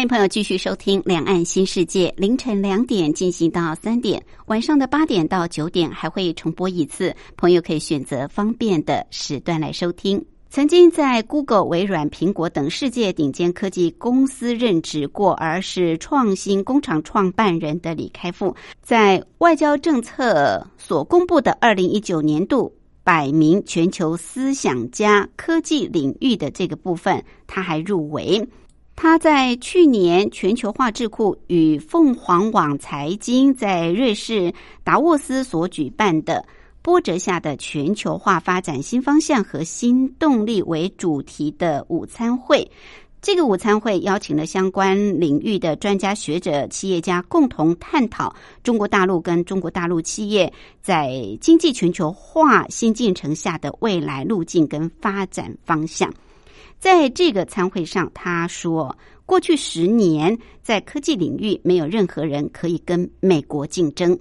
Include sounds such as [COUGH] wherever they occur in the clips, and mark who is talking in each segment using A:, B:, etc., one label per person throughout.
A: 欢迎朋友继续收听《两岸新世界》，凌晨两点进行到三点，晚上的八点到九点还会重播一次，朋友可以选择方便的时段来收听。曾经在 Google、微软、苹果等世界顶尖科技公司任职过，而是创新工厂创办人的李开复，在外交政策所公布的二零一九年度百名全球思想家科技领域的这个部分，他还入围。他在去年全球化智库与凤凰网财经在瑞士达沃斯所举办的波折下的全球化发展新方向和新动力为主题的午餐会。这个午餐会邀请了相关领域的专家学者、企业家共同探讨中国大陆跟中国大陆企业在经济全球化新进程下的未来路径跟发展方向。在这个参会上，他说：“过去十年，在科技领域，没有任何人可以跟美国竞争。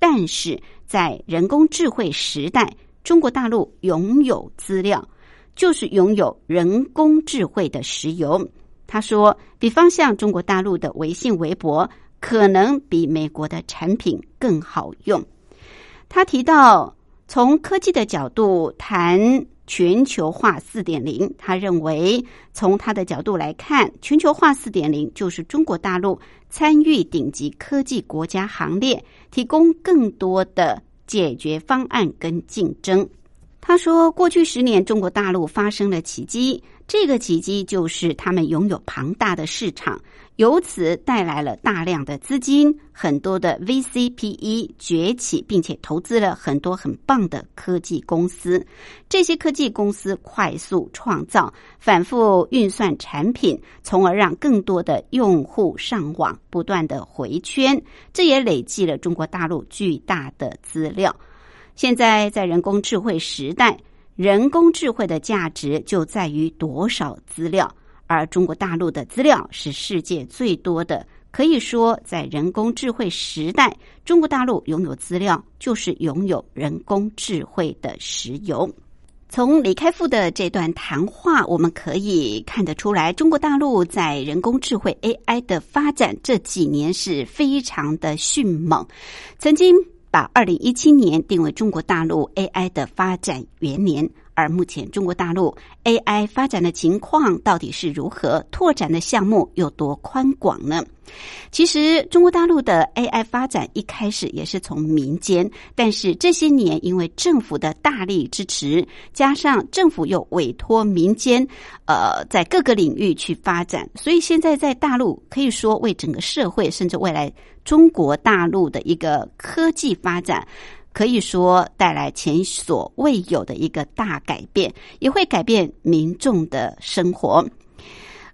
A: 但是在人工智慧时代，中国大陆拥有资料，就是拥有人工智慧的石油。”他说：“比方像中国大陆的微信、微博，可能比美国的产品更好用。”他提到，从科技的角度谈。全球化四点零，他认为从他的角度来看，全球化四点零就是中国大陆参与顶级科技国家行列，提供更多的解决方案跟竞争。他说，过去十年，中国大陆发生了奇迹。这个奇迹就是他们拥有庞大的市场，由此带来了大量的资金，很多的 VCPE 崛起，并且投资了很多很棒的科技公司。这些科技公司快速创造、反复运算产品，从而让更多的用户上网，不断的回圈。这也累积了中国大陆巨大的资料。现在在人工智慧时代。人工智慧的价值就在于多少资料，而中国大陆的资料是世界最多的。可以说，在人工智慧时代，中国大陆拥有资料，就是拥有人工智慧的石油。从李开复的这段谈话，我们可以看得出来，中国大陆在人工智慧 AI 的发展这几年是非常的迅猛。曾经。把二零一七年定为中国大陆 AI 的发展元年，而目前中国大陆 AI 发展的情况到底是如何？拓展的项目有多宽广呢？其实，中国大陆的 AI 发展一开始也是从民间，但是这些年因为政府的大力支持，加上政府又委托民间，呃，在各个领域去发展，所以现在在大陆可以说为整个社会，甚至未来中国大陆的一个科技发展，可以说带来前所未有的一个大改变，也会改变民众的生活。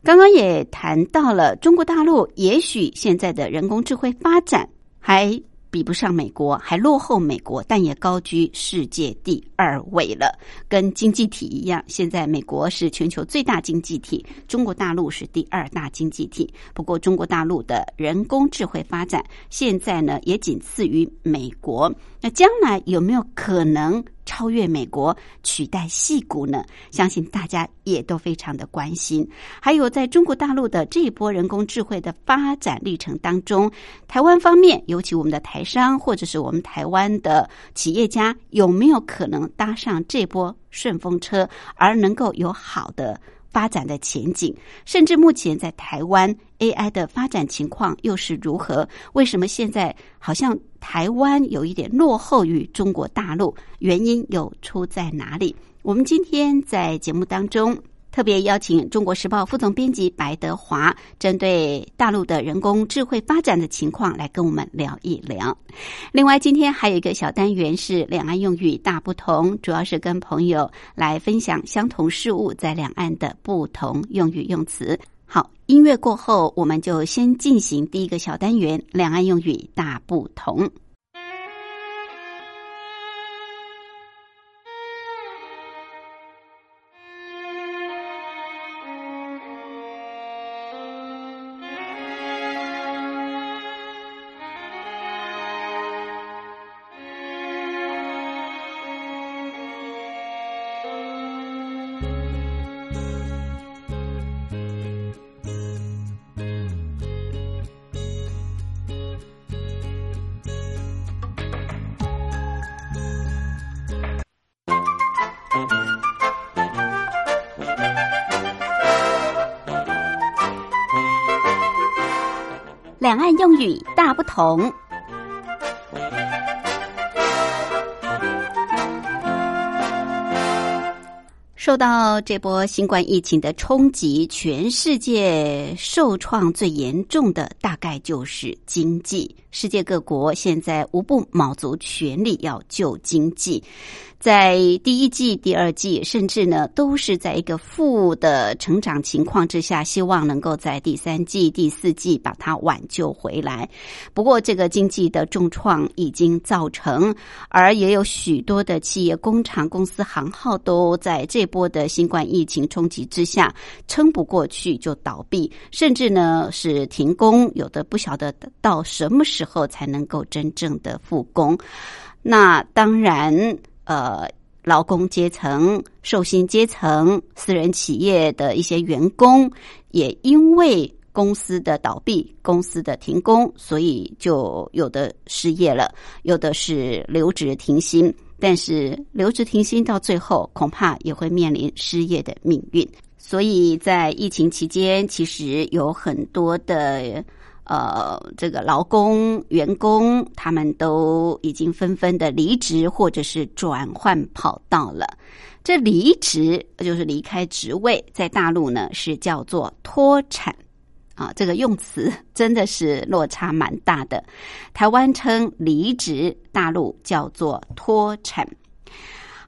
A: 刚刚也谈到了中国大陆，也许现在的人工智慧发展还比不上美国，还落后美国，但也高居世界第二位了。跟经济体一样，现在美国是全球最大经济体，中国大陆是第二大经济体。不过，中国大陆的人工智慧发展现在呢，也仅次于美国。那将来有没有可能？超越美国，取代戏骨呢？相信大家也都非常的关心。还有，在中国大陆的这一波人工智慧的发展历程当中，台湾方面，尤其我们的台商或者是我们台湾的企业家，有没有可能搭上这波顺风车，而能够有好的？发展的前景，甚至目前在台湾 AI 的发展情况又是如何？为什么现在好像台湾有一点落后于中国大陆？原因又出在哪里？我们今天在节目当中。特别邀请《中国时报》副总编辑白德华，针对大陆的人工智慧发展的情况来跟我们聊一聊。另外，今天还有一个小单元是两岸用语大不同，主要是跟朋友来分享相同事物在两岸的不同用语用词。音乐过后，我们就先进行第一个小单元——两岸用语大不同。两岸用语大不同。受到这波新冠疫情的冲击，全世界受创最严重的大概就是经济。世界各国现在无不卯足全力要救经济。在第一季、第二季，甚至呢，都是在一个负的成长情况之下，希望能够在第三季、第四季把它挽救回来。不过，这个经济的重创已经造成，而也有许多的企业、工厂、公司、行号都在这波的新冠疫情冲击之下撑不过去就倒闭，甚至呢是停工，有的不晓得到什么时候候才能够真正的复工。那当然。呃，劳工阶层、受薪阶层、私人企业的一些员工，也因为公司的倒闭、公司的停工，所以就有的失业了，有的是留职停薪。但是留职停薪到最后，恐怕也会面临失业的命运。所以在疫情期间，其实有很多的。呃，这个劳工、员工，他们都已经纷纷的离职或者是转换跑道了。这离职就是离开职位，在大陆呢是叫做脱产啊。这个用词真的是落差蛮大的。台湾称离职，大陆叫做脱产。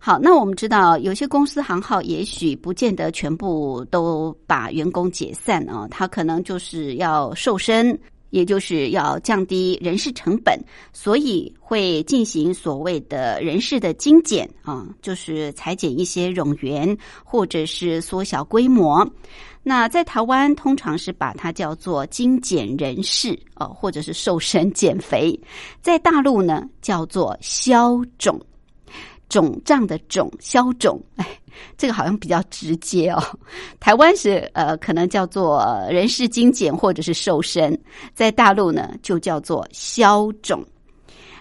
A: 好，那我们知道有些公司行号也许不见得全部都把员工解散啊，他可能就是要瘦身，也就是要降低人事成本，所以会进行所谓的人事的精简啊，就是裁减一些冗员或者是缩小规模。那在台湾通常是把它叫做精简人事啊，或者是瘦身减肥，在大陆呢叫做消肿。肿胀的肿消肿，[LAUGHS] 哎，这个好像比较直接哦。[LAUGHS] 台湾是呃，可能叫做人事精简或者是瘦身，在大陆呢就叫做消肿。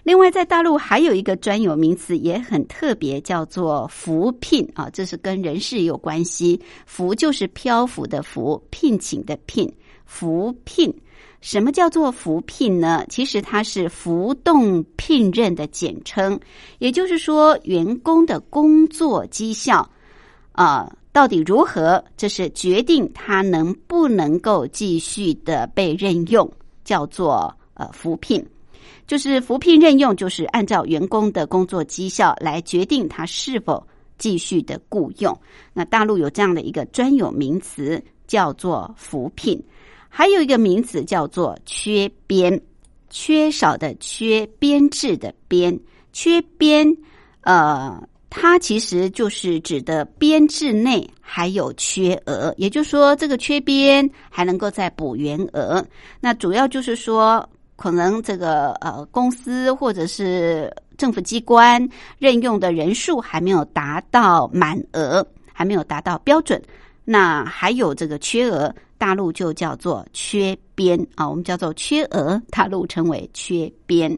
A: 另外，在大陆还有一个专有名词也很特别，叫做扶聘啊，这是跟人事有关系。扶就是漂浮的浮，聘请的聘，扶聘。什么叫做扶聘呢？其实它是浮动聘任的简称，也就是说，员工的工作绩效啊到底如何，这是决定他能不能够继续的被任用，叫做呃扶聘。就是扶聘任用，就是按照员工的工作绩效来决定他是否继续的雇佣。那大陆有这样的一个专有名词，叫做扶聘。还有一个名词叫做缺编，缺少的缺，编制的编，缺编，呃，它其实就是指的编制内还有缺额，也就是说，这个缺编还能够再补员额。那主要就是说，可能这个呃公司或者是政府机关任用的人数还没有达到满额，还没有达到标准，那还有这个缺额。大陆就叫做缺编啊，我们叫做缺额，大陆称为缺编。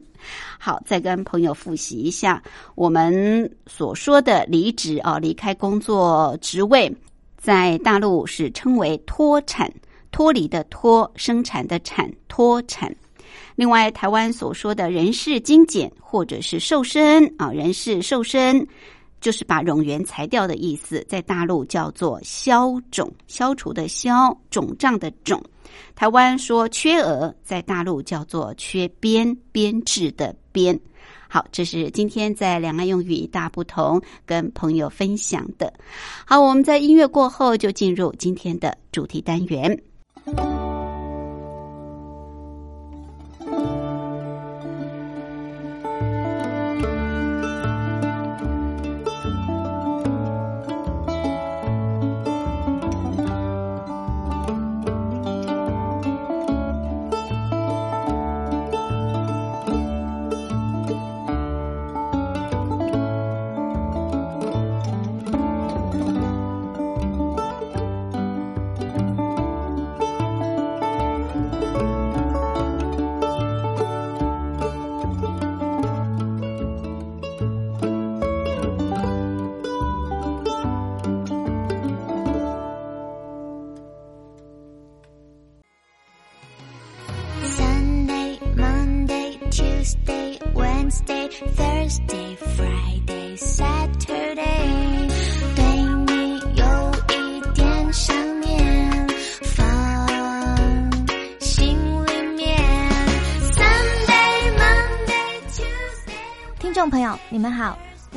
A: 好，再跟朋友复习一下我们所说的离职啊，离开工作职位，在大陆是称为脱产，脱离的脱，生产的产，脱产。另外，台湾所说的人事精简或者是瘦身啊，人事瘦身，就是把冗员裁掉的意思，在大陆叫做消肿，消除的消，肿胀的肿。台湾说缺额，在大陆叫做缺编，编制的编。好，这是今天在两岸用语一大不同，跟朋友分享的。好，我们在音乐过后就进入今天的主题单元。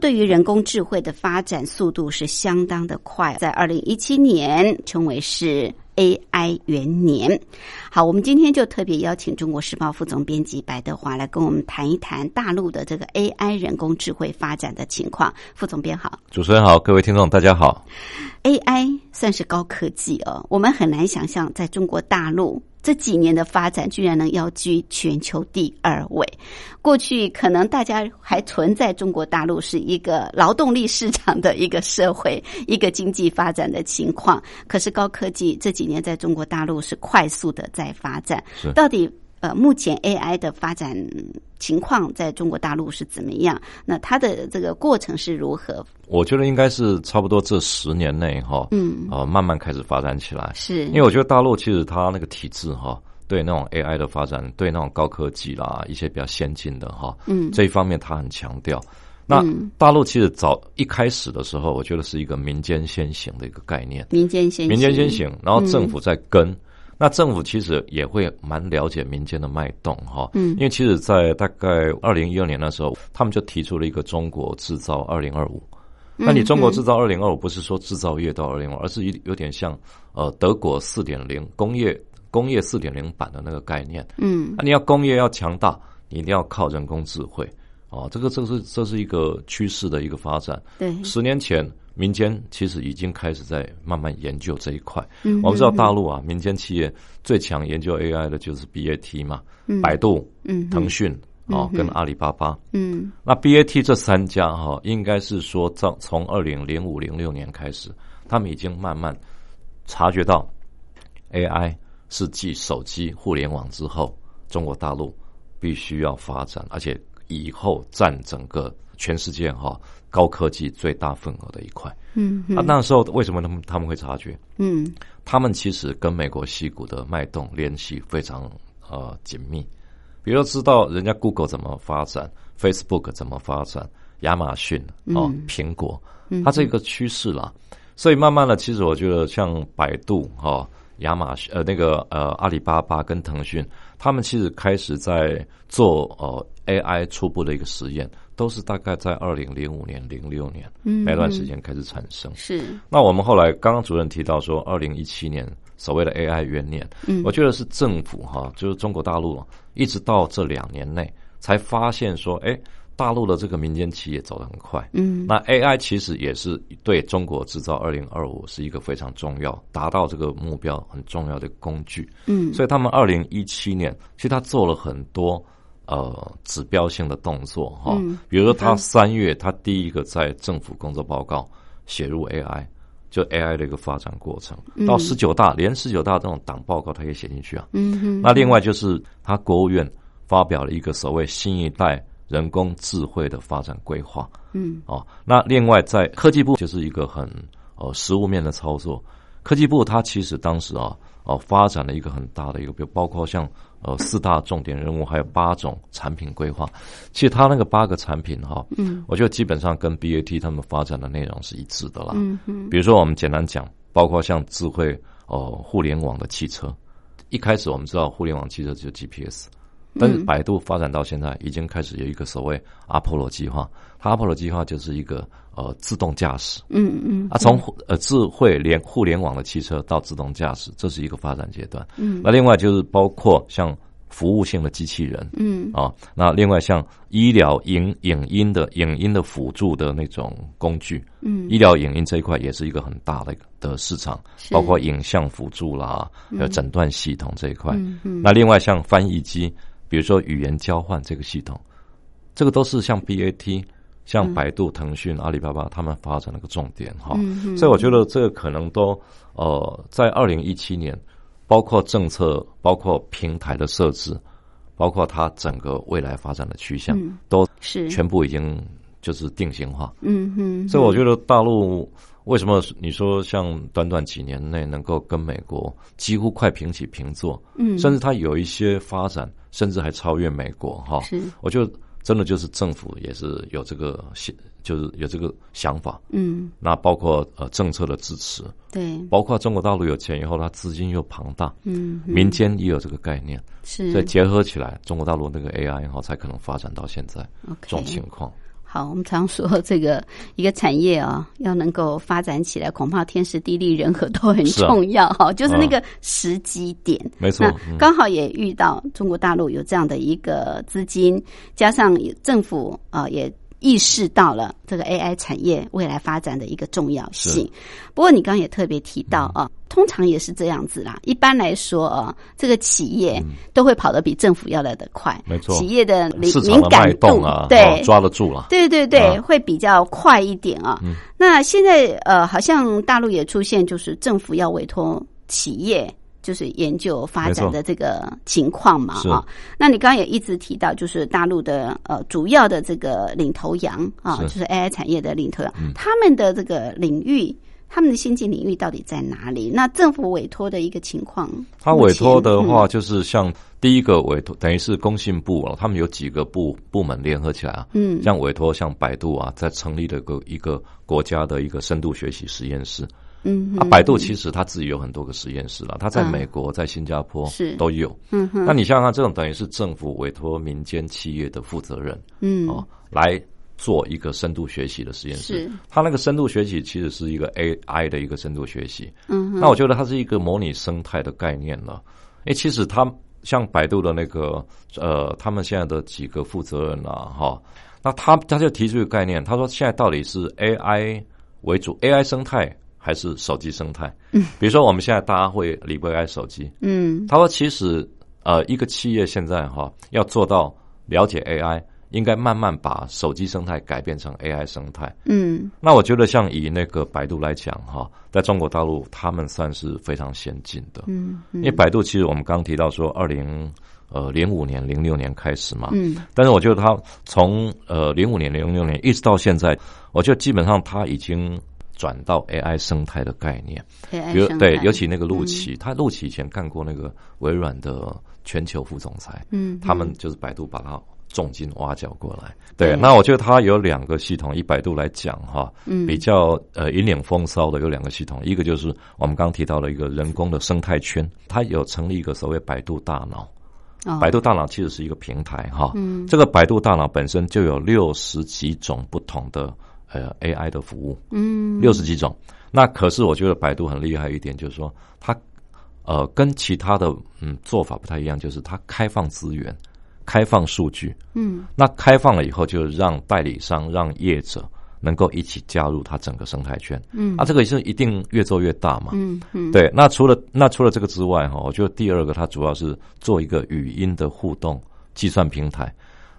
A: 对于人工智慧的发展速度是相当的快，在二零一七年称为是 AI 元年。好，我们今天就特别邀请中国时报副总编辑白德华来跟我们谈一谈大陆的这个 AI 人工智慧发展的情况。副总编好。
B: 主持人好，各位听众大家好。
A: AI 算是高科技哦，我们很难想象在中国大陆这几年的发展，居然能要居全球第二位。过去可能大家还存在中国大陆是一个劳动力市场的一个社会、一个经济发展的情况，可是高科技这几年在中国大陆是快速的在发展。
B: 是
A: 到底呃，目前 AI 的发展情况在中国大陆是怎么样？那它的这个过程是如何？
B: 我觉得应该是差不多这十年内哈，
A: 嗯，
B: 呃，慢慢开始发展起来。
A: 是
B: 因为我觉得大陆其实它那个体制哈，对那种 AI 的发展，对那种高科技啦，一些比较先进的哈，
A: 嗯
B: 这一方面它很强调。那
A: 嗯
B: 大陆其实早一开始的时候，我觉得是一个民间先行的一个概念，
A: 民间先
B: 民间先行，然后政
A: 嗯
B: 府在跟。那政府其实也会蛮了解民间的脉动哈，
A: 嗯
B: 因为其实，在大概二零一二年的时候，他们就提出了一个中国制造二零二五。
A: 嗯
B: 那你中国制造二零二五不是说制造业到二零二，而是有有点像呃德国四点零工业工业四点零版的那个概念。
A: 嗯
B: 那你要工业要强大，你一定要靠人工智慧哦，这个这是这是一个趋势的一个发展。
A: 对，
B: 十年前，民间其实已经开始在慢慢研究这一块。
A: 嗯
B: 我们知道大陆啊，民间企业最强研究 AI 的就是 BAT 嘛，百度、
A: 嗯
B: 腾讯哦
A: 嗯，
B: 跟阿里巴巴。
A: 嗯。
B: 那 BAT 这三家哈、应该是说从从二零零五零六年开始，他们已经慢慢察觉到 AI 是继手机、互联网之后，中国大陆必须要发展，而且以后占整个全世界哈、高科技最大份额的一块。
A: 嗯
B: 啊，那时候为什么他们他们会察觉？
A: 嗯。
B: 他们其实跟美国西股的脉动联系非常呃紧密，比如知道人家 Google 怎么发展，Facebook 怎么发展，亚马逊哦，苹果，它这个趋势啦，所以慢慢的，其实我觉得像百度哈、亚马逊呃那个呃阿里巴巴跟腾讯，他们其实开始在做呃 AI 初步的一个实验，都是大概在二零零五年、零六年那段时间开始产生。
A: 是
B: 那我们后来刚刚主任提到说，二零一七年所谓的 AI 元年，
A: 嗯
B: 我觉得是政府哈，就是中国大陆一直到这两年内，才发现说，哎，大陆的这个民间企业走得很快。
A: 嗯
B: 那 AI 其实也是对中国制造二零二五是一个非常重要，达到这个目标很重要的工具。
A: 嗯
B: 所以他们二零一七年其实他做了很多呃指标性的动作哈，
A: 嗯
B: 比如说他
A: 嗯
B: 三月他第一个在政府工作报告写入 AI，就 AI 的一个发展过程，到十九大连十九大这种党报告他也写进去啊。
A: 嗯哼，
B: 那另外就是他国务院发表了一个所谓新一代人工智慧的发展规划。
A: 嗯
B: 哦，那另外在科技部就是一个很呃实物面的操作。科技部它其实当时啊哦、发展了一个很大的一个，比如包括像呃四大重点任务，还有八种产品规划。其实它那个八个产品哈、
A: 嗯
B: 我觉得基本上跟 BAT 他们发展的内容是一致的啦。
A: 嗯嗯
B: 比如说我们简单讲，包括像智慧哦、互联网的汽车，一开始我们知道互联网汽车只有 GPS，但是百度发展到现在，已经开始有一个所谓阿波罗计划。它阿波罗计划就是一个呃自动驾驶。
A: 嗯嗯
B: 啊，从呃智慧联互联网的汽车到自动驾驶，这是一个发展阶段。
A: 嗯。
B: 那另外就是包括像服务性的机器人，
A: 嗯。
B: 啊，那另外像医疗影影音的影音的辅助的那种工具，
A: 嗯。
B: 医疗影音这一块也是一个很大的的市场，
A: 是。
B: 包括影像辅助啦，还有诊断系统这一块。
A: 嗯嗯。
B: 那另外像翻译机，比如说语言交换这个系统，这个都是像 BAT、像百度、腾讯、阿里巴巴他们发展的一个重点哈。所以我觉得这个可能都呃，在二零一七年，包括政策、包括平台的设置，包括它整个未来发展的趋向，
A: 嗯。
B: 都
A: 是。
B: 全部已经就是定型化。
A: 嗯哼，
B: 所以我觉得大陆为什么你说像短短几年内能够跟美国几乎快平起平坐，
A: 嗯。
B: 甚至它有一些发展，甚至还超越美国哈。
A: 是。
B: 我觉得真的就是政府也是有这个想，就是有这个想法。
A: 嗯。
B: 那包括呃政策的支持，
A: 对。
B: 包括中国大陆有钱以后，它资金又庞大，
A: 嗯嗯。
B: 民间也有这个概念，
A: 是。
B: 所以结合起来，中国大陆那个 AI 哈才可能发展到现在这种情况。
A: 好，我们常说这个一个产业啊，要能够发展起来，恐怕天时地利人和都很重要哈、就是那个时机点。
B: 没错。
A: 刚好也遇到中国大陆有这样的一个资金，加上政府啊、呃也意识到了这个 AI 产业未来发展的一个重要性。不过你刚刚也特别提到
B: 嗯
A: 啊，通常也是这样子啦。一般来说啊，这个企业都会跑得比政府要来得快，
B: 嗯没错
A: 企业的敏感度
B: 动啊，
A: 对
B: 哦抓得住了。
A: 对对对，
B: 啊
A: 会比较快一点啊。
B: 嗯
A: 那现在呃，好像大陆也出现，就是政府要委托企业。就是研究发展的这个情况嘛
B: 是。
A: 啊，那你刚刚也一直提到，就是大陆的呃主要的这个领头羊啊，就是 AI 产业的领头羊，
B: 嗯。
A: 他们的这个领域，他们的先进领域到底在哪里？那政府委托的一个情况，
B: 他委托的话，就是像第一个委托，等于是工信部啊，他们有几个部部门联合起来啊，
A: 嗯。
B: 像委托像百度啊，在成立了一个一个国家的一个深度学习实验室。
A: 嗯
B: 啊，百度其实它自己有很多个实验室了，它在
A: 嗯
B: 美国、在新加坡
A: 是
B: 都有。
A: 嗯哼
B: 那你想想看，这种等于是政府委托民间企业的负责人
A: 嗯
B: 哦，来做一个深度学习的实验室
A: 是。
B: 它那个深度学习其实是一个 AI 的一个深度学习。
A: 嗯哼
B: 那我觉得它是一个模拟生态的概念了。诶，其实它像百度的那个呃，他们现在的几个负责人啊，哈，那他他就提出一个概念，他说现在到底是 AI 为主，AI 生态还是手机生态？嗯，比如说我们现在大家会离不开手机，
A: 嗯
B: 他说其实呃，一个企业现在哈要做到了解 AI。应该慢慢把手机生态改变成 AI 生态。
A: 嗯
B: 那我觉得，像以那个百度来讲，哈，在中国大陆，他们算是非常先进的。
A: 嗯
B: 因为百度其实我们刚刚提到说，二零呃零五年、零六年开始嘛，
A: 嗯
B: 但是我觉得他从呃零五年、零六年一直到现在，我觉得基本上他已经转到 AI 生态的概念。如对，尤其那个陆琪，他陆琪以前干过那个微软的全球副总裁，
A: 嗯
B: 他们就是百度把他重金挖角过来。对，
A: 对。
B: 那我觉得它有两个系统，以百度来讲哈，
A: 嗯。
B: 比较呃引领风骚的有两个系统，一个就是我们刚刚提到了一个人工的生态圈，它有成立一个所谓百度大脑。
A: 哦。
B: 百度大脑其实是一个平台哈，
A: 嗯。
B: 这个百度大脑本身就有六十几种不同的呃 AI 的服务，
A: 嗯
B: 六十几种。那可是我觉得百度很厉害一点，就是说它呃跟其他的嗯做法不太一样，就是它开放资源，开放数据。
A: 嗯
B: 那开放了以后，就让代理商、让业者能够一起加入它整个生态圈。
A: 嗯
B: 啊，这个是一定越做越大嘛。
A: 嗯嗯，
B: 对，那除了那除了这个之外，哈，我觉得第二个它主要是做一个语音的互动计算平台。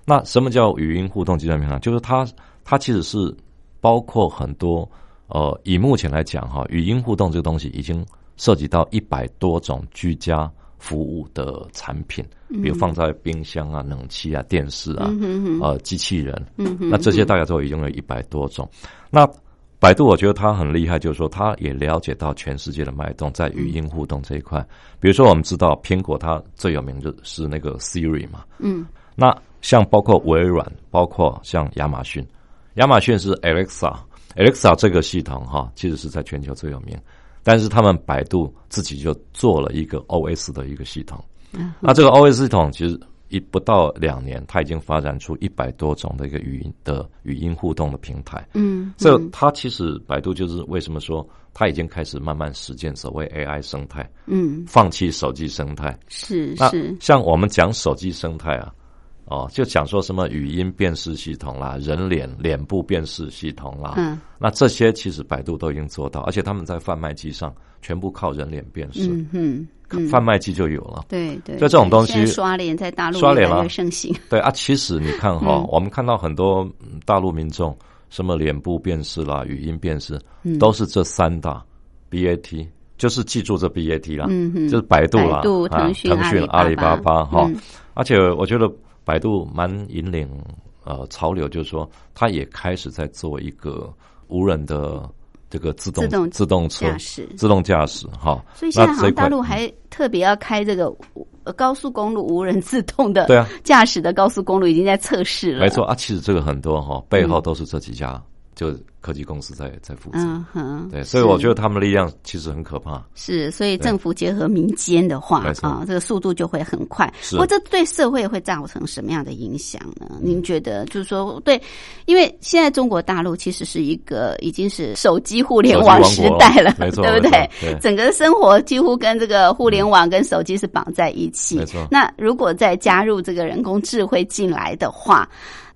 B: 那什么叫语音互动计算平台？就是它它其实是包括很多呃，以目前来讲哈，语音互动这个东西已经涉及到一百多种居家服务的产品，比如放在冰箱啊、冷气啊、电视啊、呃机器人，那这些大家都已经有一百多种。那百度我觉得它很厉害，就是说它也了解到全世界的脉动，在语音互动这一块。比如说我们知道苹果它最有名的是那个 Siri 嘛，
A: 嗯。
B: 那像包括微软，包括像亚马逊，亚马逊是 Alexa，Alexa 这个系统哈，其实是在全球最有名，但是他们百度自己就做了一个 OS 的一个系统。那这个 OS 系统其实一不到两年，它已经发展出一百多种的一个语音的语音互动的平台。
A: 嗯，
B: 这它其实百度就是为什么说它已经开始慢慢实践所谓 AI 生态，
A: 嗯
B: 放弃手机生态。那
A: 是是，
B: 像我们讲手机生态啊，哦，就讲说什么语音辨识系统啦、人脸脸部辨识系统啦，
A: 嗯。
B: 那这些其实百度都已经做到，而且他们在贩卖机上全部靠人脸辨识，
A: 嗯嗯嗯，
B: 贩卖机就有了。
A: 对对，
B: 就这种东西
A: 刷脸在大陆
B: 刷脸
A: 了盛行。
B: 对啊，其实你看哈、
A: 嗯。
B: 我们看到很多嗯大陆民众什么脸部辨识啦、语音辨识，
A: 嗯。
B: 都是这三大 BAT，就是记住这 BAT 啦，
A: 嗯哼。
B: 就是百度啦、
A: 百度
B: 啊
A: 腾讯
B: 腾讯、阿里
A: 巴巴
B: 巴巴哈、
A: 嗯。
B: 而且我觉得百度蛮引领呃潮流，就是说它也开始在做一个无人的这个自动
A: 自动
B: 自动车
A: 驾驶。
B: 自动驾驶哈。
A: 所以现在好像大陆还特别要开这个呃高速公路无人自动的
B: 对啊。
A: 驾驶的高速公路已经在测试了。
B: 没错啊，其实这个很多哈背后都是这几家就科技公司在在负责。
A: 嗯哼，
B: 对，所以我觉
A: 得
B: 得他们的力量其实很可怕。
A: 是，所以政府结合民间的话啊，这个速度就会很快。
B: 是
A: 不过这对社会会造成什么样的影响呢？您觉得？就是说，对，因为现在中国大陆其实是一个已经是手机互联网时代了，[LAUGHS]
B: 没错
A: 对不？对整个生活几乎跟这个互联网跟手机是绑在一起。
B: 没错
A: 那如果再加入这个人工智慧进来的话，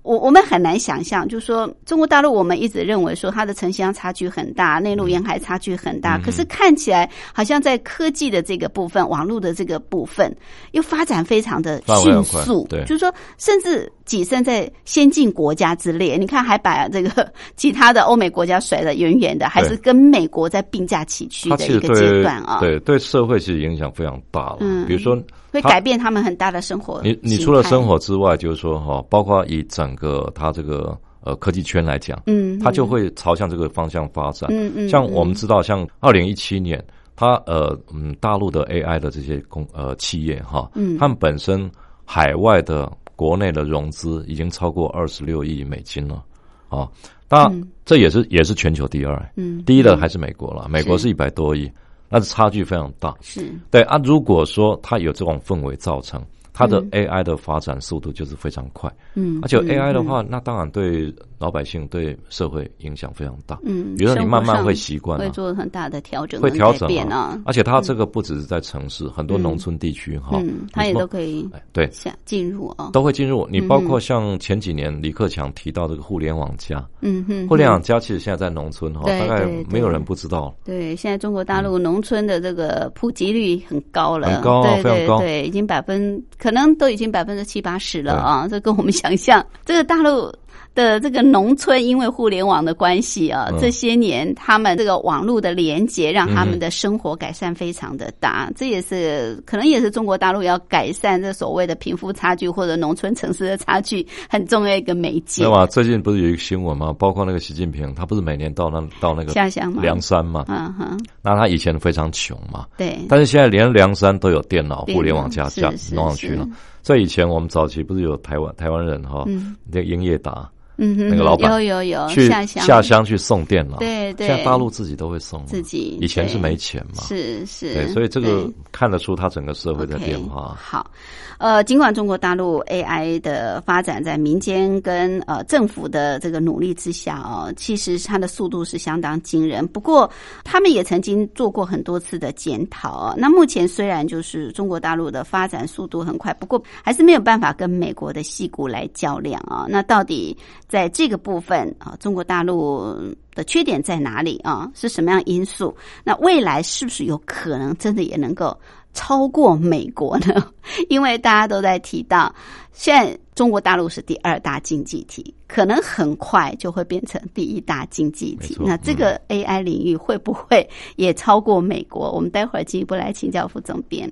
A: 我我们很难想象，就是说中国大陆，我们一直认为说它的城乡差距很大，内陆沿海差距很
B: 嗯。
A: 大，可是看起来好像在科技的这个部分、网络的这个部分，又发展非常的迅速，
B: 对。
A: 就是说甚至跻身在先进国家之列。你看，还把这个 [LAUGHS] 其他的欧美国家甩得远远的，还是跟美国在并驾齐驱的一个阶段啊，
B: 对对社会其实影响非常大了。
A: 嗯
B: 比如说
A: 会改变他们很大的生活
B: 你你除了生活之外，就是说哈，包括以整个它这个呃科技圈来讲，
A: 嗯，
B: 它就会朝向这个方向发展。
A: 嗯嗯，
B: 像我们知道，像二零一七年，它呃嗯大陆的 AI 的这些公呃企业哈，
A: 嗯
B: 他们本身海外的国内的融资已经超过二十六亿美金了啊。当然，这也是也是全球第二，
A: 嗯。
B: 第一的还是美国了，美国
A: 是
B: 是。一百多亿，那是差距非常大。
A: 是。
B: 对啊，如果说它有这种氛围造成，它的
A: 嗯。
B: AI 的发展速度就是非常快。
A: 嗯，
B: 而且
A: 嗯
B: AI 的话，那当然对老百姓、对社会影响非常大。
A: 嗯，
B: 比如说你慢慢会习惯
A: 会
B: 啊，
A: 做很大的调整，
B: 会调整啊
A: 啊。
B: 而且它这个不只是在城市，很多农村地区哈，
A: 嗯，它也都可以
B: 哎对
A: 下进入啊。
B: 都会进入。你包
A: 嗯
B: 括像前几年李克强提到这个互联网加，
A: 嗯哼，
B: 互联网加其实现在在农村哈，
A: 对
B: 大概没有人不知道。
A: 对，现在中国大陆农村的这个普及率很高了，
B: 很高啊非常高
A: 对对，已经百分可能都已经百分之七八十了啊，这跟我们想象这个大陆。的这个农村，因为互联网的关系啊，
B: 嗯
A: 这些年他们这个网络的连接，让他们的生活改善非常的大。这也是可能也是中国大陆要改善这所谓的贫富差距或者农村城市的差距很重要一个媒介
B: 对。吧？最近不是有一个新闻吗？包括那个习近平，他不是每年到那到那个
A: 下乡吗？
B: 凉山嘛？
A: 嗯哼，
B: 那他以前非常穷嘛，
A: 对，
B: 但是现在连梁山都有电脑、互联网加加弄上去了
A: 是。
B: 所以以前我们早期不是有台湾台湾人哈，
A: 嗯
B: 那个英业达，
A: 嗯哼，
B: 那个老板
A: 有有有
B: 去
A: 下乡
B: 下乡去送电脑。
A: 对对
B: 现在大陆自己都会送，
A: 自己
B: 以前是没钱嘛。
A: 是是，
B: 对，所以这个看得出它整个社会在
A: OK，
B: 变化。
A: 好，呃，尽管中国大陆 AI 的发展在民间跟呃政府的这个努力之下哦，其实它的速度是相当惊人。不过，他们也曾经做过很多次的检讨哦。那目前虽然就是中国大陆的发展速度很快，不过还是没有办法跟美国的戏骨来较量啊、那到底在这个部分啊，中国大陆的缺点在哪里啊？是什么样因素？那未来是不是有可能真的也能够超过美国呢？[LAUGHS] 因为大家都在提到，现在中国大陆是第二大经济体，可能很快就会变成第一大经济体。那这个 AI 领域会不会也超过美国？我们待会儿进一步来请教副总编。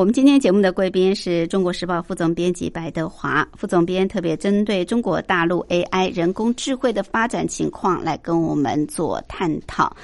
A: 我们今天节目的贵宾是中国时报副总编辑白德华副总编，特别针对中国大陆 AI 人工智慧的发展情况来跟我们做探讨。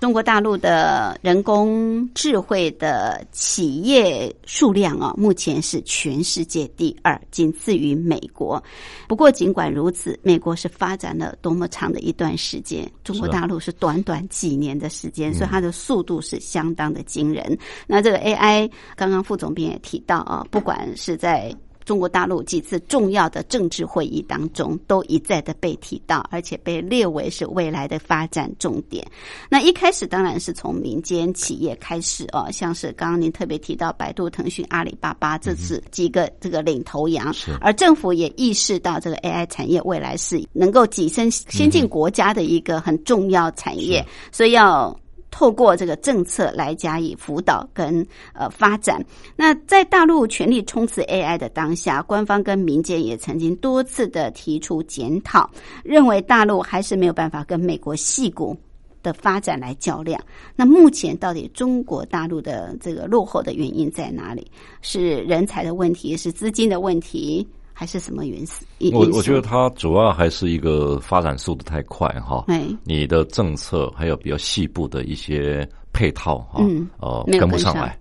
A: 中国大陆的人工智慧的企业数量啊，目前是全世界第二，仅次于美国。不过，尽管如此，美国是发展了多么长的一段时间，中国大陆是短短几年的时间，所以它的速度是相当的惊人。那这个 AI，刚刚副总编也提到啊，不管是在中国大陆几次重要的政治会议当中，都一再的被提到，而且被列为是未来的发展重点。那一开始当然是从民间企业开始哦，像是刚刚您特别提到百度、腾讯、阿里巴巴这次几个这个领头羊，而政府也意识到这个 AI 产业未来是能够跻身先进国家的一个很重要产业，所以要。透过这个政策来加以辅导跟呃发展。那在大陆全力冲刺 AI 的当下，官方跟民间也曾经多次的提出检讨，认为大陆还是没有办法跟美国细骨的发展来较量。那目前到底中国大陆的这个落后的原因在哪里？是人才的问题，是资金的问题？还是什么原因？
B: 我我觉得它主要还是一个发展速度太快哈。
A: 哎，
B: 你的政策还有比较细部的一些配套哈，
A: 嗯
B: 呃，跟不上来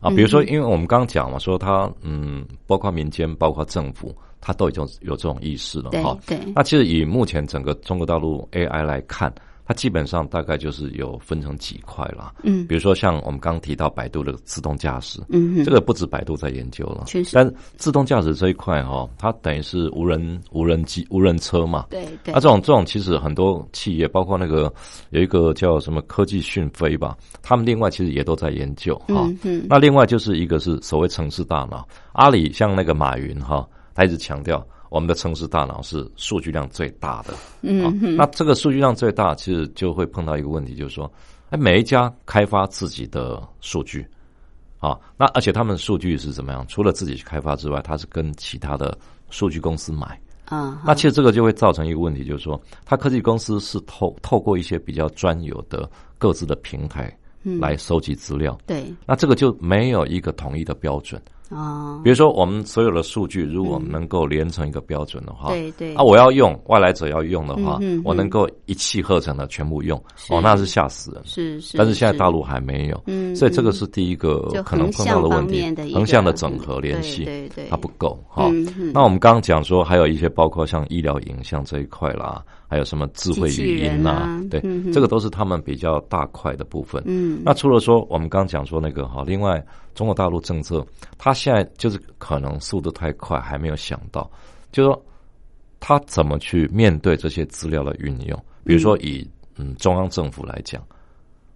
B: 啊。比如说，因为我们刚刚讲嘛，说它嗯，包括民间，包括政府，它都已经有这种意识了哈。
A: 对，
B: 那其实以目前整个中国大陆 AI 来看，它基本上大概就是有分成几块啦。
A: 嗯。
B: 比如说像我们刚刚提到百度的自动驾驶，
A: 嗯哼。
B: 这个不止百度在研究了，
A: 确实。
B: 但自动驾驶这一块哈、它等于是无人无人机无人车嘛。
A: 对对。
B: 那、这种这种其实很多企业，包括那个有一个叫什么科技讯飞吧，他们另外其实也都在研究哈、那另外就是一个是所谓城市大脑，阿里像那个马云哈，他一直强调我们的城市大脑是数据量最大的。
A: 嗯
B: 啊，那这个数据量最大，其实就会碰到一个问题，就是说，哎，每一家开发自己的数据，啊，那而且他们的数据是怎么样？除了自己去开发之外，他是跟其他的数据公司买。
A: 啊，
B: 那其实这个就会造成一个问题，就是说，它科技公司是透透过一些比较专有的各自的平台来收集资料，
A: 对
B: 那这个就没有一个统一的标准。
A: 哦，
B: 比如说，我们所有的数据如果我们能够连成一个标准的话，
A: 对对。
B: 啊，我要用外来者要用的话，
A: 嗯嗯
B: 我能够一气呵成的全部用，哦，那是吓死人。
A: 是是，
B: 但是现在大陆还没有，
A: 嗯
B: 所以这个是第一个可能碰到的问题横向的整合联系，
A: 对对对。
B: 它不够哈。那我们刚刚讲说，还有一些包括像医疗影像这一块啦，还有什么智慧语音啦，
A: 人啊
B: 对，这个都是他们比较大块的部分。
A: 嗯
B: 那除了说我们刚刚讲说那个哈，另外中国大陆政策，他现在就是可能速度太快，还没有想到，就是说他怎么去面对这些资料的运用。比如说以嗯中央政府来讲，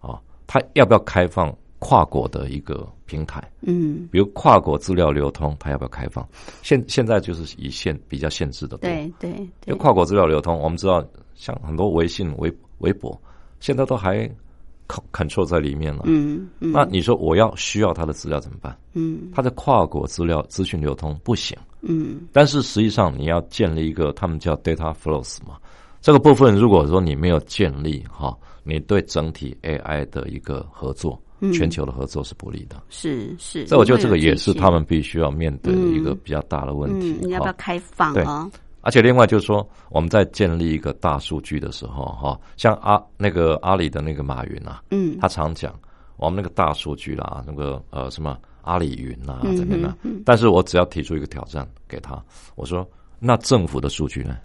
B: 啊，他要不要开放跨国的一个平台？
A: 嗯，
B: 比如跨国资料流通，它要不要开放？现现在就是以限比较限制的多，
A: 对对
B: 因为，跨国资料流通，我们知道像很多微信、微微博，现在都还 control 在里面了。
A: 嗯嗯
B: 那你说我要需要他的资料怎么办？
A: 嗯
B: 它的跨国资料资讯流通不行，
A: 嗯
B: 但是实际上你要建立一个他们叫 data flows 嘛，这个部分如果说你没有建立哈，你对整体 AI 的一个合作，全球的合作是不利的。
A: 是是，
B: 所以我觉得这个也是他们必须要面对的一个
A: 嗯
B: 比较大的问题
A: 嗯，。你要不要开放
B: 对
A: 啊？
B: 而且另外就是说，我们在建立一个大数据的时候，哈，像阿那个阿里的那个马云啊，
A: 嗯
B: 他常讲我们那个大数据啦，那个呃什么阿里云啊
A: 嗯
B: 怎么样但是我只要提出一个挑战给他，我说那政府的数据呢？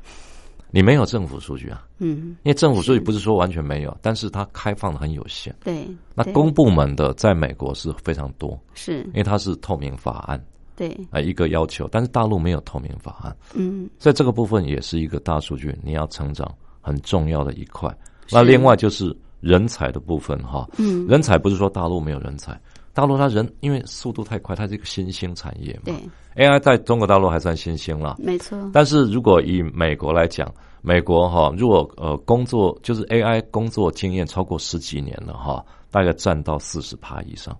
B: 你没有政府数据啊，
A: 嗯，
B: 因为政府数据不是说完全没有，但是它开放的很有限。
A: 对，对。
B: 那公部门的在美国是非常多，
A: 是。
B: 因为它是透明法案
A: 对，
B: 啊、一个要求，但是大陆没有透明法案，
A: 嗯，
B: 在这个部分也是一个大数据你要成长很重要的一块。那另外就是人才的部分哈，
A: 嗯，
B: 人才不是说大陆没有人才，大陆它人因为速度太快，它是一个新兴产业嘛。
A: 对
B: ，，AI 在中国大陆还算新兴了。
A: 没错，
B: 但是如果以美国来讲，美国哈，如果呃工作就是 AI 工作经验超过十几年了哈，大概占到四十趴以上，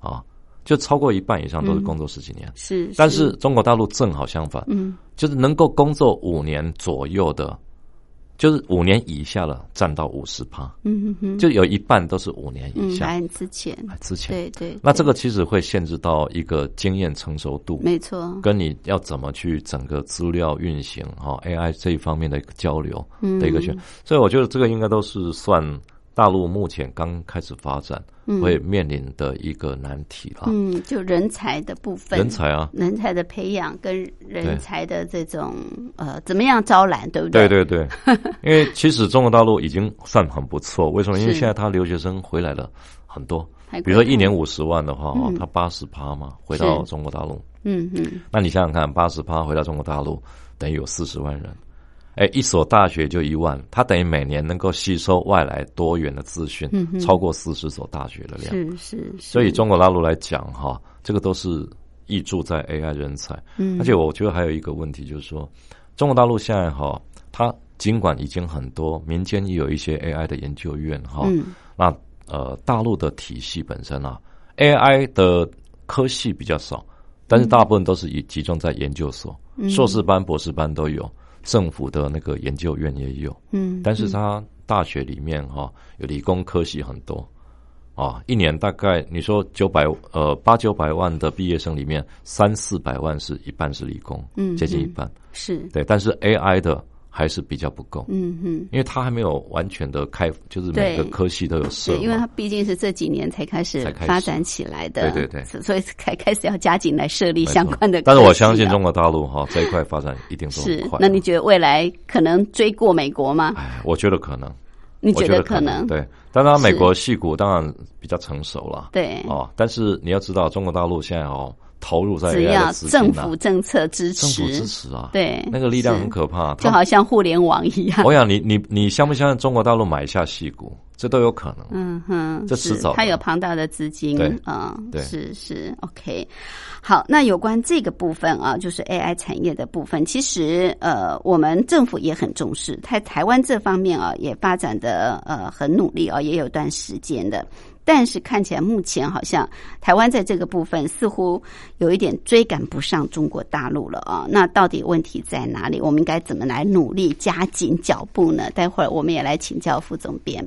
B: 啊，就超过一半以上都是工作十几年。
A: 是，
B: 但是中国大陆正好相反，
A: 嗯，
B: 就是能够工作五年左右的，就是五年以下了占到五十趴，
A: 嗯哼哼，
B: 就有一半都是五年以
A: 嗯，
B: 下。
A: 来之前，
B: 哎之前，
A: 对对，
B: 那这个其实会限制到一个经验成熟度，
A: 没错，
B: 跟你要怎么去整个资料运行哈、AI 这一方面的一个交流
A: 嗯
B: 的一个选，所以我觉得这个应该都是算大陆目前刚开始发展会面临的一个难题啦。
A: 嗯，就人才的部分，
B: 人才啊，
A: 人才的培养跟人才的这种呃，怎么样招揽，对不
B: 对？
A: 对
B: 对对，[LAUGHS] 因为其实中国大陆已经算很不错，为什么？因为现在他留学生回来了很多，比如说一年五十万的话，他八十趴嘛，回到中国大陆，
A: 嗯嗯，
B: 那你想想看，八十趴回到中国大陆，等于有四十万人。哎，一所大学就一万，它等于每年能够吸收外来多元的资讯，
A: 嗯
B: 超过四十所大学的量。
A: 是是，是
B: 所以中国大陆来讲，哈，这个都是溢注在 AI 人才。
A: 嗯
B: 而且我觉得还有一个问题，就是说，中国大陆现在哈，它尽管已经很多民间也有一些 AI 的研究院哈，
A: 嗯
B: 那呃，大陆的体系本身啊，AI 的科系比较少，但是大部分都是以集中在研究所，
A: 嗯
B: 硕士班、博士班都有，政府的那个研究院也有，
A: 嗯，
B: 但是他大学里面哈、有理工科系很多。啊，一年大概你说九百呃八九百万的毕业生里面，三四百万是一半是理工，
A: 嗯
B: 接近一半，
A: 是，
B: 对。但是 AI 的还是比较不够，
A: 嗯哼。
B: 因为它还没有完全的开，就是每个科系都有设
A: 对，因为它。毕竟是这几年才开始发展起来的，
B: 对对对
A: 所 [LAUGHS] 所以才开始要加紧来设立相关的。
B: 但是我相信中国大陆哈这一块发展一定都
A: 是
B: 很快。。
A: 那你觉得未来可能追过美国吗？
B: 哎，我觉得可能，
A: 你觉
B: 得
A: 可能？
B: 对。当然，美国戏骨当然比较成熟了，
A: 对
B: 哦。但是你要知道，中国大陆现在哦投入在
A: 政
B: 啊
A: 府政策支持
B: 政府支
A: 持，
B: 啊，
A: 对
B: 那个力量很可怕。
A: 就好像互联网一样。
B: 我想你你你相不相信中国大陆买下戏股，这都有可能。
A: 嗯哼，是
B: 这迟早的
A: 它有庞大的资金，
B: 对
A: 嗯，
B: 对
A: 是是 OK。好，那有关这个部分啊，就是 AI 产业的部分，其实呃，我们政府也很重视，在台湾这方面啊，也发展的呃很努力啊，也有段时间的。但是看起来目前好像台湾在这个部分似乎有一点追赶不上中国大陆了啊。那到底问题在哪里？我们应该怎么来努力加紧脚步呢？待会儿我们也来请教副总编。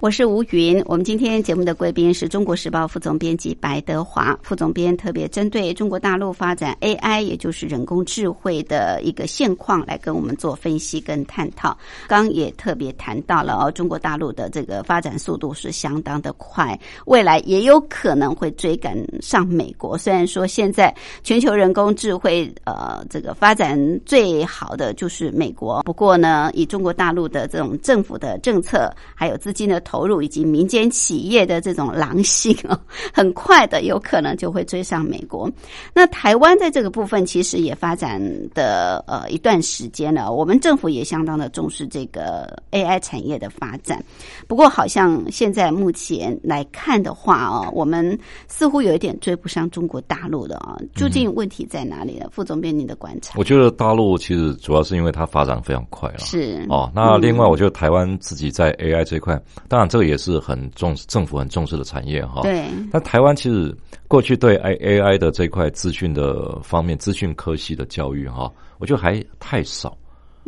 A: 我是吴云，我们今天节目的贵宾是中国时报副总编辑白德华副总编，特别针对中国大陆发展 AI，也就是人工智慧的一个现况，来跟我们做分析跟探讨。刚也特别谈到了哦，中国大陆的这个发展速度是相当的快，未来也有可能会追赶上美国。虽然说现在全球人工智慧呃这个发展最好的就是美国，不过呢，以中国大陆的这种政府的政策还有资金的投入以及民间企业的这种狼性哦，很快的有可能就会追上美国。那台湾在这个部分其实也发展的呃一段时间了，我们政府也相当的重视这个 AI 产业的发展。不过好像现在目前来看的话哦，我们似乎有一点追不上中国大陆的啊、究竟问题在哪里呢？副总编，您的观察
B: 我觉得大陆其实主要是因为它发展非常快了。
A: 是
B: 哦，那另外我觉得台湾自己在 AI 这一块，当然这个也是很重政府很重视的产业哈。。
A: 对
B: 那台湾其实过去对 A AI 的这一块资讯的方面，资讯科系的教育哈，我觉得还太少。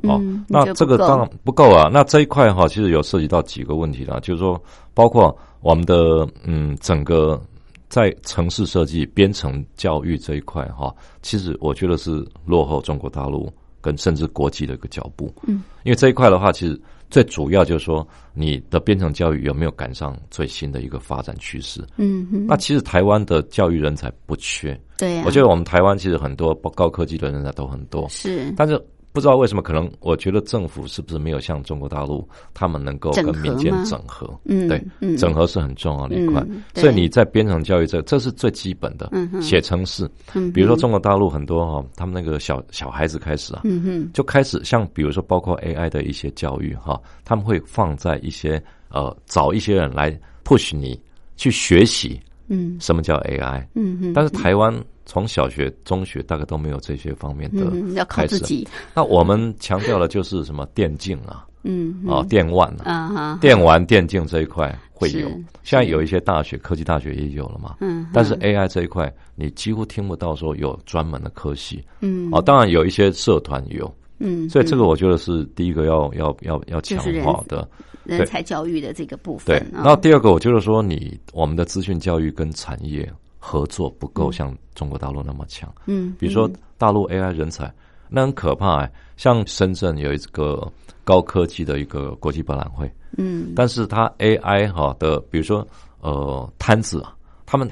B: 哦，
A: 嗯
B: 那这个当然不够啊。那这一块哈，其实有涉及到几个问题啦，就是说，包括我们的嗯整个在城市设计、编程教育这一块哈，其实我觉得是落后中国大陆跟甚至国际的一个脚步。
A: 嗯，
B: 因为这一块的话，其实最主要就是说，你的编程教育有没有赶上最新的一个发展趋势？
A: 嗯哼，
B: 那其实台湾的教育人才不缺，
A: 对呀、
B: 我觉得我们台湾其实很多高科技的人才都很多，
A: 是。
B: 但是不知道为什么，可能我觉得政府是不是没有像中国大陆，他们能够跟民间整合？
A: 嗯
B: 对，
A: 嗯
B: 整合是很重要的一块。
A: 嗯
B: 所以你在编程教育这，这是最基本的。
A: 嗯哼
B: 写程式，
A: 嗯
B: 比如说中国大陆很多哈、他们那个小小孩子开始啊，
A: 嗯哼
B: 就开始像比如说包括 AI 的一些教育哈、他们会放在一些呃找一些人来 push 你去学习
A: 嗯
B: 什么叫 AI。
A: 嗯哼，
B: 但是台湾从小学、中学大概都没有这些方面的
A: 嗯要靠。自己，
B: 那我们强调的就是什么？电竞啊，
A: 嗯
B: 啊电玩啊，电玩电竞这一块会有。
A: 是。
B: 现在有一些大学，科技大学也有了嘛。
A: 嗯，
B: 但是 AI 这一块，你几乎听不到说有专门的科系。
A: 嗯。
B: 哦，当然有一些社团有，
A: 嗯，
B: 所以这个我觉得是第一个要要要要强化的。
A: 人才教育的这个部分，，对
B: 然后第二个，我就是说你我们的资讯教育跟产业合作不够像中国大陆那么强。
A: 嗯，
B: 比如说大陆 AI 人才，那很可怕哎、像深圳有一个高科技的一个国际博览会，
A: 嗯。
B: 但是它 AI 哈的，比如说呃摊子啊，他们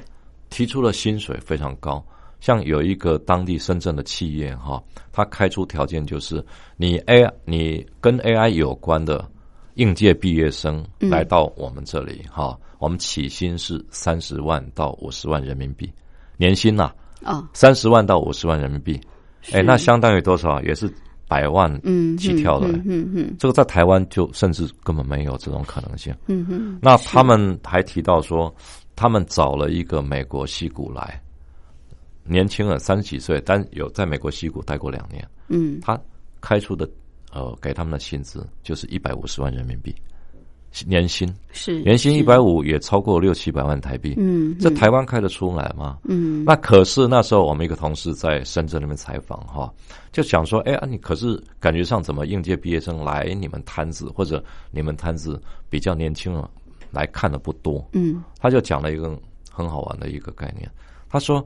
B: 提出了薪水非常高。像有一个当地深圳的企业哈，他开出条件就是你 AI 你跟 AI 有关的应届毕业生
A: 嗯。
B: 来到我们这里哈，我们起薪是三十万到五十万人民币，年薪呐、
A: 哦，
B: 三十万到五十万人民币，哎，那相当于多少？也是百万
A: 嗯
B: 起跳的、
A: 嗯嗯嗯。
B: 这个在台湾就甚至根本没有这种可能性。
A: 嗯嗯，
B: 那他们还提到说，他们找了一个美国西谷来，年轻人三十几岁，但有在美国西谷待过两年，
A: 嗯。
B: 他开出的呃给他们的薪资就是一百五十万人民币年薪，
A: 是
B: 年薪一百五也超过六七百万台币。
A: 嗯
B: 这台湾开得出来吗？
A: 嗯。
B: 那可是那时候我们一个同事在深圳那边采访哈，就想说，哎啊，你可是感觉上怎么应届毕业生来你们摊子，或者你们摊子比较年轻了来看的不多。
A: 嗯。
B: 他就讲了一个很好玩的一个概念，他说，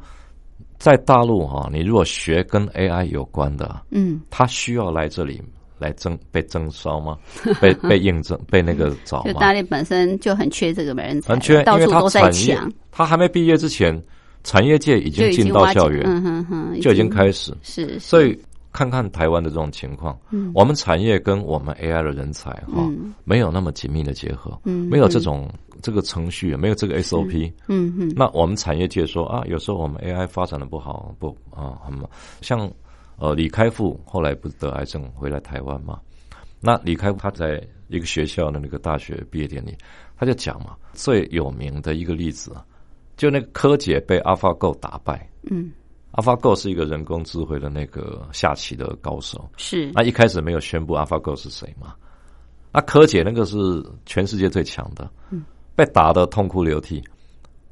B: 在大陆哈，你如果学跟 AI 有关的，
A: 嗯。
B: 他需要来这里来征被征收吗？[LAUGHS] 被被应征被那个找吗？
A: 就大陆本身就很缺这个人才，
B: 很缺，因为他
A: 到处都在
B: 产业
A: 抢，，
B: 他还没毕业之前，产业界已经进到校园，
A: 嗯哼哼，
B: 就已经开始。
A: 是，
B: 所以看看台湾的这种情况，
A: 嗯
B: 我们产业跟我们 AI 的人才哈、
A: 嗯
B: 没有那么紧密的结合，
A: 嗯
B: 没有这种这个程序，没有这个 SOP。
A: 嗯嗯
B: 那我们产业界说啊，有时候我们 AI 发展的不好，不啊，很像呃李开复后来不是得癌症回来台湾嘛？那李开复他在一个学校的那个大学毕业典礼，他就讲嘛，最有名的一个例子啊，就那个柯洁被 AlphaGo 打败。
A: 嗯
B: ，AlphaGo 是一个人工智慧的那个下棋的高手。
A: 是
B: 那一开始没有宣布 AlphaGo 是谁嘛？那柯洁那个是全世界最强的，被打的痛哭流涕。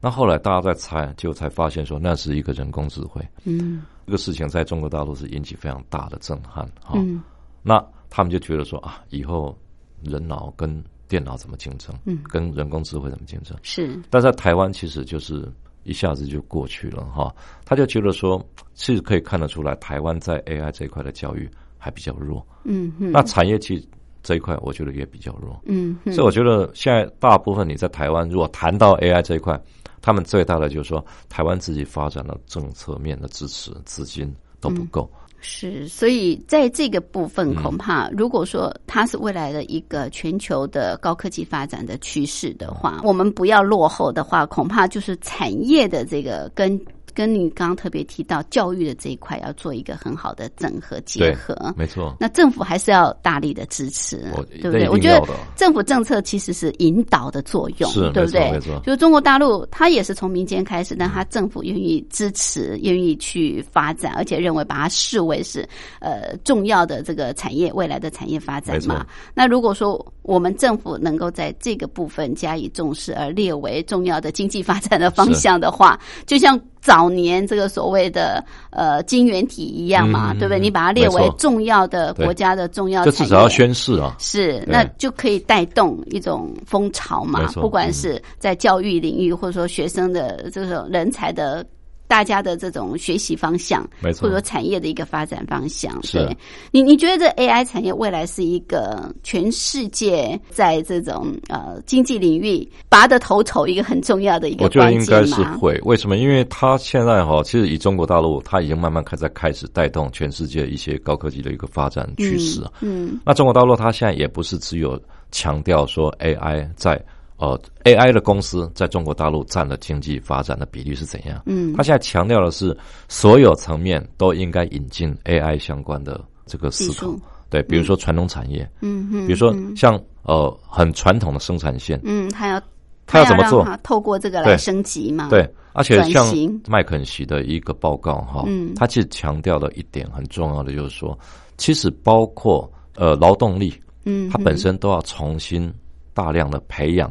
B: 那后来大家在猜，就才发现说那是一个人工智慧。
A: 嗯
B: 这个事情在中国大陆是引起非常大的震撼哈。
A: 嗯
B: 那他们就觉得说啊，以后人脑跟电脑怎么竞争？
A: 嗯
B: 跟人工智慧怎么竞争？
A: 是
B: 但在台湾其实就是一下子就过去了哈。他就觉得说，其实可以看得出来，台湾在 AI 这一块的教育还比较弱。
A: 嗯嗯
B: 那产业其实这一块，我觉得也比较弱。
A: 嗯嗯
B: 所以我觉得现在大部分你在台湾，如果谈到 AI 这一块，他们最大的就是说，台湾自己发展的政策面的支持资金都不够。
A: 是，所以在这个部分，
B: 嗯
A: 恐怕如果说它是未来的一个全球的高科技发展的趋势的话，我们不要落后的话，恐怕就是产业的这个跟。跟你刚刚特别提到教育的这一块，要做一个很好的整合结合。
B: 没错，
A: 那政府还是要大力的支持，对不对？我觉得政府政策其实是引导的作用，
B: 是
A: 对不对？就是中国大陆，它也是从民间开始，但它政府愿意支持，愿意去发展，而且认为把它视为是呃重要的这个产业未来的产业发展嘛。那如果说我们政府能够在这个部分加以重视，而列为重要的经济发展的方向的话，就像早年这个所谓的呃晶圆体一样嘛，
B: 嗯
A: 对不对？你把它列为重要的国家的重要
B: 就至少要宣誓啊。
A: 是，那就可以带动一种风潮嘛不管是在教育领域，或者说学生的这种人才的。大家的这种学习方向，
B: 没错
A: 或者说产业的一个发展方向，
B: 是
A: 对你，你觉得这 AI 产业未来是一个全世界在这种呃经济领域拔得头筹一个很重要的一个
B: 我觉得应该是？会，为什么？因为它现在哈，其实以中国大陆，它已经慢慢开在开始带动全世界一些高科技的一个发展趋势啊。
A: 嗯
B: 那中国大陆它现在也不是只有强调说 AI 在呃 AI 的公司在中国大陆占的经济发展的比例是怎样？
A: 嗯。
B: 他现在强调的是所有层面都应该引进 AI 相关的这个思考。对，比如说传统产业，
A: 嗯嗯，
B: 比如说
A: 嗯。
B: 像呃很传统的生产线，
A: 嗯，他要
B: 他要怎么做？
A: 透过这个来
B: 对。
A: 升级嘛？
B: 对，而且像麦肯锡的一个报告哈，
A: 嗯。
B: 他其实强调的一点很重要的就是说，其实包括呃劳动力，
A: 嗯，
B: 它本身都要重新大量的培养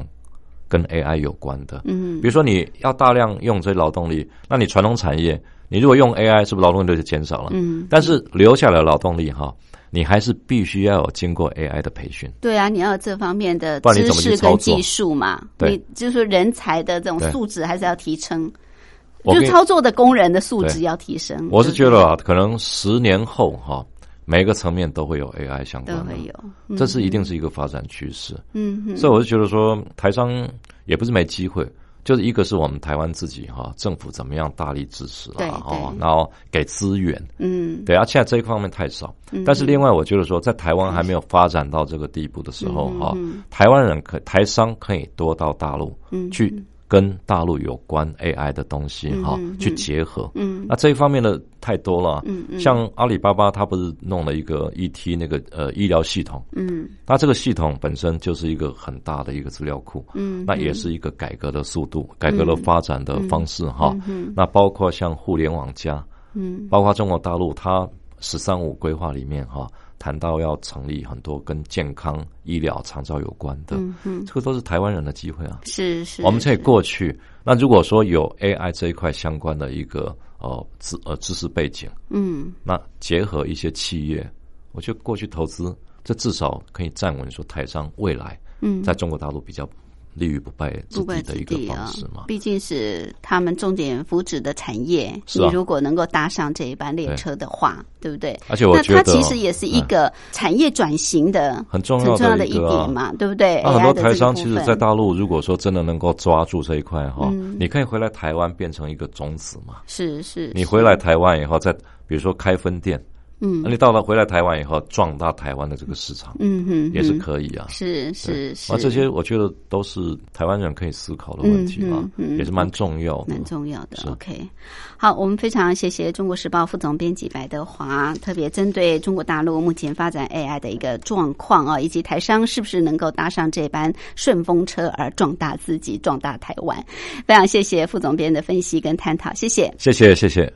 B: 跟 AI 有关的。
A: 嗯
B: 比如说你要大量用这些劳动力，那你传统产业，你如果用 AI，是不是劳动力就减少了？
A: 嗯，
B: 但是留下来的劳动力哈，你还是必须要有经过 AI 的培训。
A: 对啊，你要有这方面的知识跟技术嘛，
B: 对
A: 你就是说人才的这种素质还是要提升，就操作的工人的素质要提升。
B: 我是觉得啊，可能十年后哈，每个层面都会有 AI 相
A: 对
B: 关的，
A: 都会有，嗯。
B: 这是一定是一个发展趋势。
A: 嗯嗯
B: 所以我就觉得说，台商也不是没机会，就是一个是我们台湾自己哈，政府怎么样大力支持
A: 对
B: 啦，哦，然后给资源，
A: 嗯。
B: 对啊，现在这一方面太少。但是另外，我觉得说，在台湾还没有发展到这个地步的时候哈，台湾人可台商可以多到大陆
A: 嗯。
B: 去跟大陆有关 AI 的东西哈
A: 嗯嗯
B: 去结合。
A: 嗯。
B: 那这一方面的太多了，
A: 嗯嗯。
B: 像阿里巴巴，它不是弄了一个 ET 那个呃医疗系统，
A: 嗯。
B: 那这个系统本身就是一个很大的一个资料库，
A: 嗯，
B: 那也是一个改革的速度、改革的发展的方式哈。
A: 嗯。
B: 那包括像互联网加，
A: 嗯。
B: 包括中国大陆，它“十三五”规划里面哈，谈到要成立很多跟健康、医疗、长照有关的，
A: 嗯嗯，
B: 这个都是台湾人的机会啊。
A: 是是，
B: 我们可以过去。那如果说有 AI 这一块相关的一个呃知呃知识背景，
A: 嗯
B: 那结合一些企业，我觉得过去投资，这至少可以站稳说台商未来
A: 嗯，
B: 在中国大陆比较立于不败之
A: 不败之
B: 地的一个方式嘛。，
A: 毕竟是他们重点扶植的产业。你如果能够搭上这一班列车的话，对不对？
B: 而且我觉得
A: 它其实也是一
B: 嗯
A: 个产业转型的
B: 很重
A: 很重要的一
B: 要的一
A: 点嘛，对不对？
B: 那很多台商其实在大陆，如果说真的能够抓住这一块哈，
A: 嗯
B: 你可以回来台湾变成一个种子嘛。
A: 是是，是
B: 你回来台湾以后，再比如说开分店，
A: 嗯
B: 那你到了回来台湾以后，壮大台湾的这个市场，
A: 嗯哼，
B: 也是，可以啊。
A: 是是是，
B: 啊，这些我觉得都是台湾人可以思考的问题
A: 啊
B: 也是蛮重要的
A: 蛮。重要的。OK，好，我们非常谢谢中国时报副总编辑白德华，特别针对中国大陆目前发展 AI 的一个状况啊，以及台商是不是能够搭上这班顺风车而壮大自己、壮大台湾。非常谢谢副总编的分析跟探讨，谢谢。
B: 谢谢，谢谢。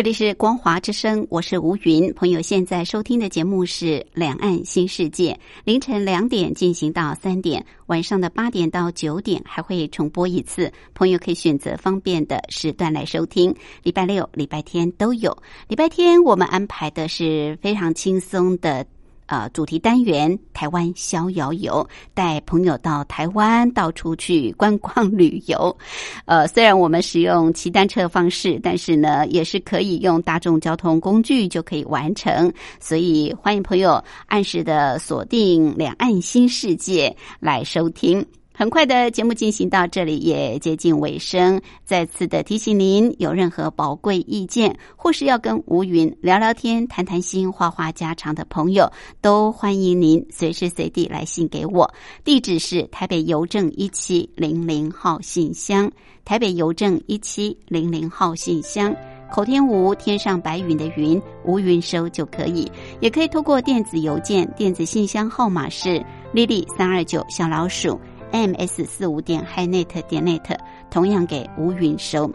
A: 这里是光华之声，我是吴云。朋友现在收听的节目是《两岸新世界》，凌晨两点进行到三点，晚上的八点到九点还会重播一次。朋友可以选择方便的时段来收听，礼拜六、礼拜天都有。礼拜天我们安排的是非常轻松的。啊，主题单元台湾逍遥游，带朋友到台湾到处去观光 [LAUGHS] 旅游。呃，虽然我们使用骑单车的方式，但是呢，也是可以用大众交通工具就可以完成。所以，欢迎朋友按时的锁定《两岸新世界》来收听。很快的节目进行到这里也接近尾声，再次的提醒您，有任何宝贵意见，或是要跟吴云聊聊天、谈谈心、话话家常的朋友，都欢迎您随时随地来信给我。地址是台北邮政一七零零号信箱，台北邮政一七零零号信箱。口天吴，天上白云的云，吴云收就可以，也可以通过电子邮件，电子信箱号码是 lily 三二九小老鼠。Ms 四五点 hi net 点 net，同样给吴云收。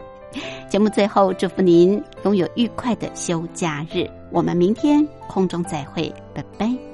A: 节目最后，祝福您拥有愉快的休假日。我们明天空中再会，拜拜。